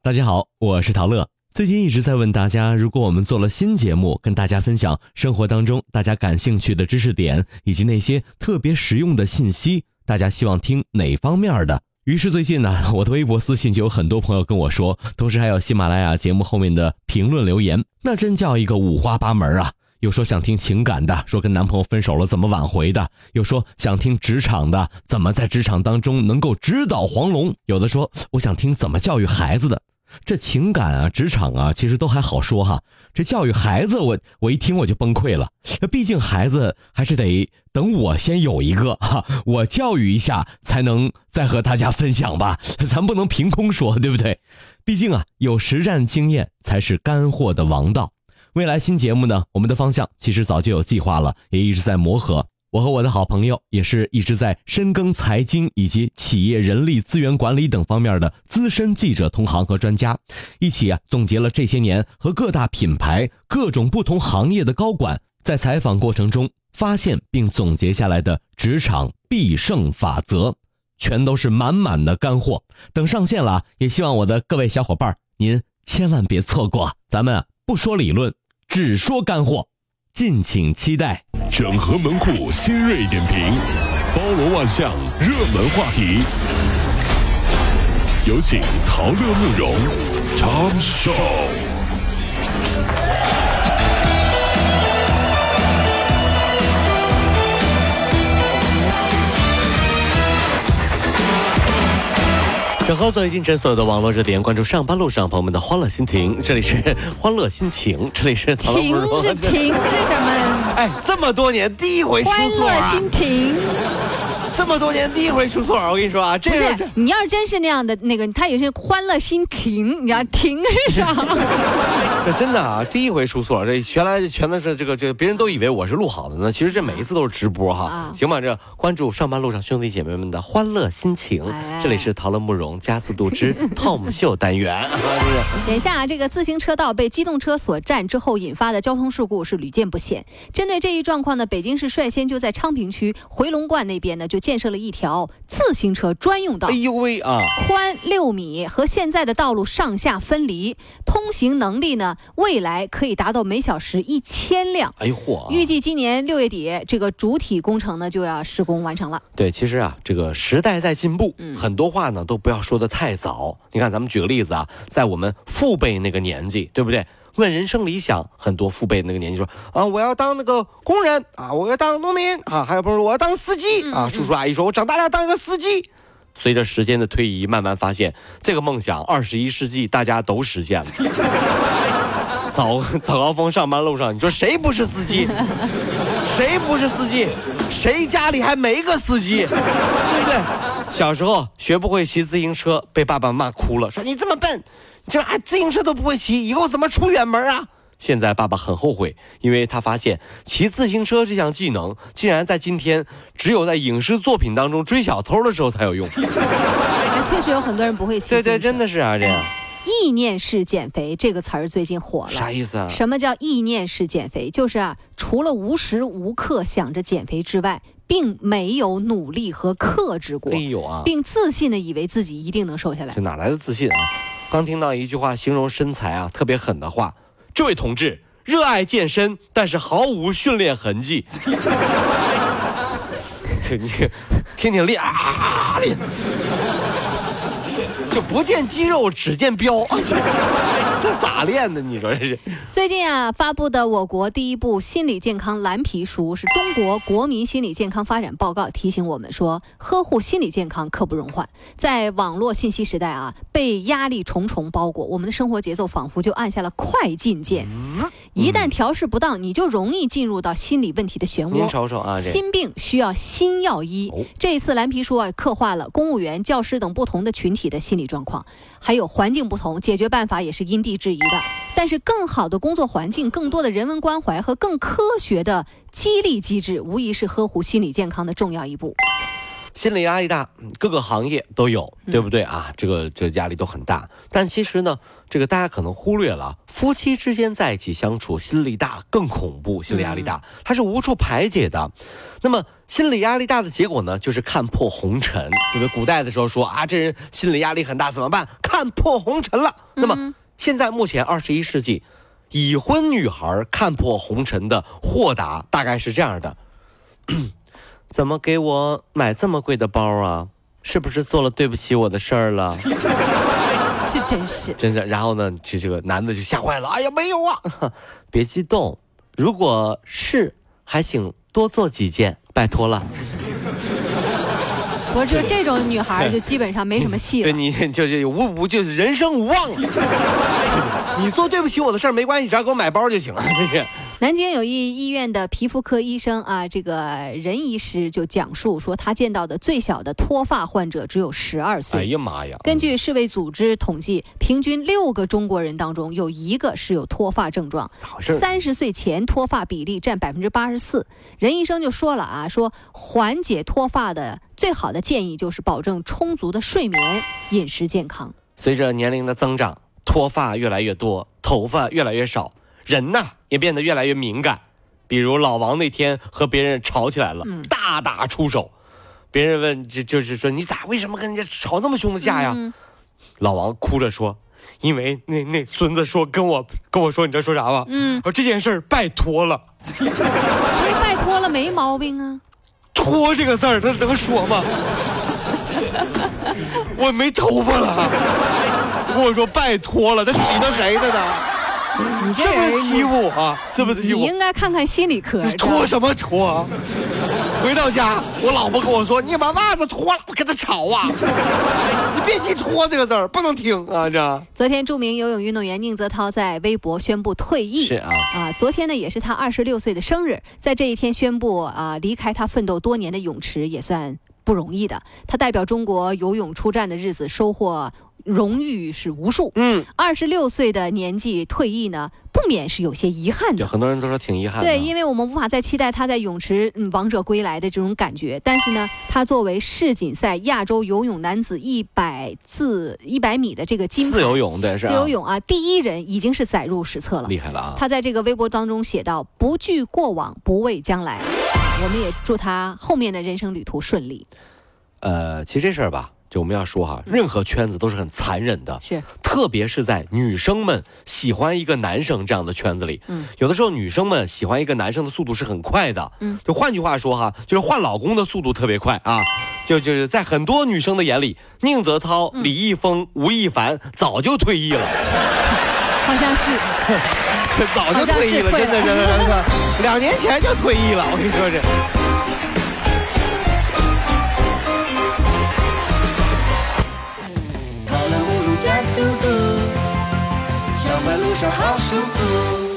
大家好，我是陶乐。最近一直在问大家，如果我们做了新节目，跟大家分享生活当中大家感兴趣的知识点，以及那些特别实用的信息，大家希望听哪方面的？于是最近呢，我的微博私信就有很多朋友跟我说，同时还有喜马拉雅节目后面的评论留言，那真叫一个五花八门啊！有说想听情感的，说跟男朋友分手了怎么挽回的；有说想听职场的，怎么在职场当中能够直捣黄龙；有的说我想听怎么教育孩子的。这情感啊，职场啊，其实都还好说哈。这教育孩子，我我一听我就崩溃了。毕竟孩子还是得等我先有一个哈，我教育一下才能再和大家分享吧。咱不能凭空说，对不对？毕竟啊，有实战经验才是干货的王道。未来新节目呢，我们的方向其实早就有计划了，也一直在磨合。我和我的好朋友也是一直在深耕财经以及企业人力资源管理等方面的资深记者同行和专家，一起啊总结了这些年和各大品牌、各种不同行业的高管在采访过程中发现并总结下来的职场必胜法则，全都是满满的干货。等上线了，也希望我的各位小伙伴您千万别错过。咱们不说理论，只说干货。敬请期待。整合门户新锐点评，包罗万象，热门话题。有请陶乐慕容长寿。整合最近诊所有的网络热点，关注上班路上朋友们的欢乐心情。这里是 欢乐心情，这里是停是停是什么？哎，这么多年第一回出错啊！欢乐心情。这么多年第一回出错，我跟你说啊，这是你要是真是那样的那个，他也是欢乐心停，你知道停是啥？这真的啊，第一回出错，这原来全都是这个这个，别人都以为我是录好的呢。其实这每一次都是直播哈。行吧，这关注上班路上兄弟姐妹们的欢乐心情，这里是陶乐慕容加速度之 Tom 秀单元。眼下这个自行车道被机动车所占之后引发的交通事故是屡见不鲜。针对这一状况呢，北京市率先就在昌平区回龙观那边呢就。建设了一条自行车专用道，哎呦喂啊，宽六米，和现在的道路上下分离，通行能力呢，未来可以达到每小时一千辆。哎呦嚯！预计今年六月底，这个主体工程呢就要施工完成了。对，其实啊，这个时代在进步，很多话呢都不要说的太早。你看，咱们举个例子啊，在我们父辈那个年纪，对不对？问人生理想，很多父辈那个年纪说啊，我要当那个工人啊，我要当农民啊，还有朋友说我要当司机啊，叔叔阿姨说我长大了要当个司机。随着时间的推移，慢慢发现这个梦想，二十一世纪大家都实现了。早早高峰上班路上，你说谁不是司机？谁不是司机？谁家里还没个司机？对不对？小时候学不会骑自行车，被爸爸骂哭了，说你这么笨。这啊，自行车都不会骑，以后怎么出远门啊？现在爸爸很后悔，因为他发现骑自行车这项技能，竟然在今天只有在影视作品当中追小偷的时候才有用。确实有很多人不会骑。对对，真的是啊，这样。意念式减肥这个词儿最近火了，啥意思啊？什么叫意念式减肥？就是啊，除了无时无刻想着减肥之外，并没有努力和克制过。哎呦啊！并自信的以为自己一定能瘦下来。这哪来的自信啊？刚听到一句话形容身材啊特别狠的话，这位同志热爱健身，但是毫无训练痕迹。就你天天练啊练。就不见肌肉，只见膘，这咋练的？你说这是？最近啊，发布的我国第一部心理健康蓝皮书是《中国国民心理健康发展报告》，提醒我们说，呵护心理健康刻不容缓。在网络信息时代啊，被压力重重包裹，我们的生活节奏仿佛就按下了快进键。一旦调试不当，你就容易进入到心理问题的漩涡。您瞅瞅啊，心病需要心药医。这一次蓝皮书啊，刻画了公务员、教师等不同的群体的心理状况，还有环境不同，解决办法也是因地制宜的。但是，更好的工作环境、更多的人文关怀和更科学的激励机制，无疑是呵护心理健康的重要一步。心理压力大，各个行业都有，对不对啊？这个这压力都很大。但其实呢，这个大家可能忽略了，夫妻之间在一起相处，心理大更恐怖，心理压力大，它是无处排解的。那么心理压力大的结果呢，就是看破红尘。对不对？古代的时候说啊，这人心理压力很大，怎么办？看破红尘了。那么现在目前二十一世纪，已婚女孩看破红尘的豁达大概是这样的：怎么给我买这么贵的包啊？是不是做了对不起我的事儿了？是真是真的。然后呢，这这个男的就吓坏了。哎呀，没有啊！别激动，如果是，还请多做几件，拜托了。不是，就这种女孩就基本上没什么戏了。对你就是无无就是人生无望了。你做对不起我的事儿没关系，只要给我买包就行了。这是。南京有一医院的皮肤科医生啊，这个任医师就讲述说，他见到的最小的脱发患者只有十二岁。哎呀妈呀！根据世卫组织统计，平均六个中国人当中有一个是有脱发症状。三十岁前脱发比例占百分之八十四。任医生就说了啊，说缓解脱发的最好的建议就是保证充足的睡眠、饮食健康。随着年龄的增长，脱发越来越多，头发越来越少。人呐也变得越来越敏感，比如老王那天和别人吵起来了，大打出手。别人问就就是说你咋为什么跟人家吵那么凶的架呀？老王哭着说，因为那那孙子说跟我跟我说你知道说啥吗？嗯，说这件事儿拜托了。不 是拜托了没毛病啊？托这个字儿他能说吗？我没头发了，跟我说拜托了，他气到谁的呢？你是不是欺负我？是不是欺负？你应该看看心理科。脱什么脱？回到家，我老婆跟我说：“你把袜子脱了。”我跟他吵啊！你别提“脱”这个字儿，不能听啊！这。昨天，著名游泳运动员宁泽涛在微博宣布退役。是啊。啊，昨天呢，也是他二十六岁的生日，在这一天宣布啊离开他奋斗多年的泳池，也算不容易的。他代表中国游泳出战的日子，收获。荣誉是无数，嗯，二十六岁的年纪退役呢，不免是有些遗憾的。对，很多人都说挺遗憾。对，因为我们无法再期待他在泳池嗯王者归来的这种感觉。但是呢，他作为世锦赛亚洲游泳男子一百自一百米的这个金自由泳对是自由泳啊第一人，已经是载入史册了，厉害了啊！他在这个微博当中写道：“不惧过往，不畏将来。”我们也祝他后面的人生旅途顺利。呃，其实这事儿吧。就我们要说哈，任何圈子都是很残忍的，是，特别是在女生们喜欢一个男生这样的圈子里，嗯，有的时候女生们喜欢一个男生的速度是很快的，嗯，就换句话说哈，就是换老公的速度特别快啊，就就是在很多女生的眼里，宁泽涛、李易峰、吴亦凡早就退役了，好像是，这早就退役了，真的，真的，真的，两年前就退役了，我跟你说这。跑了五路加速度，上班路上好舒服。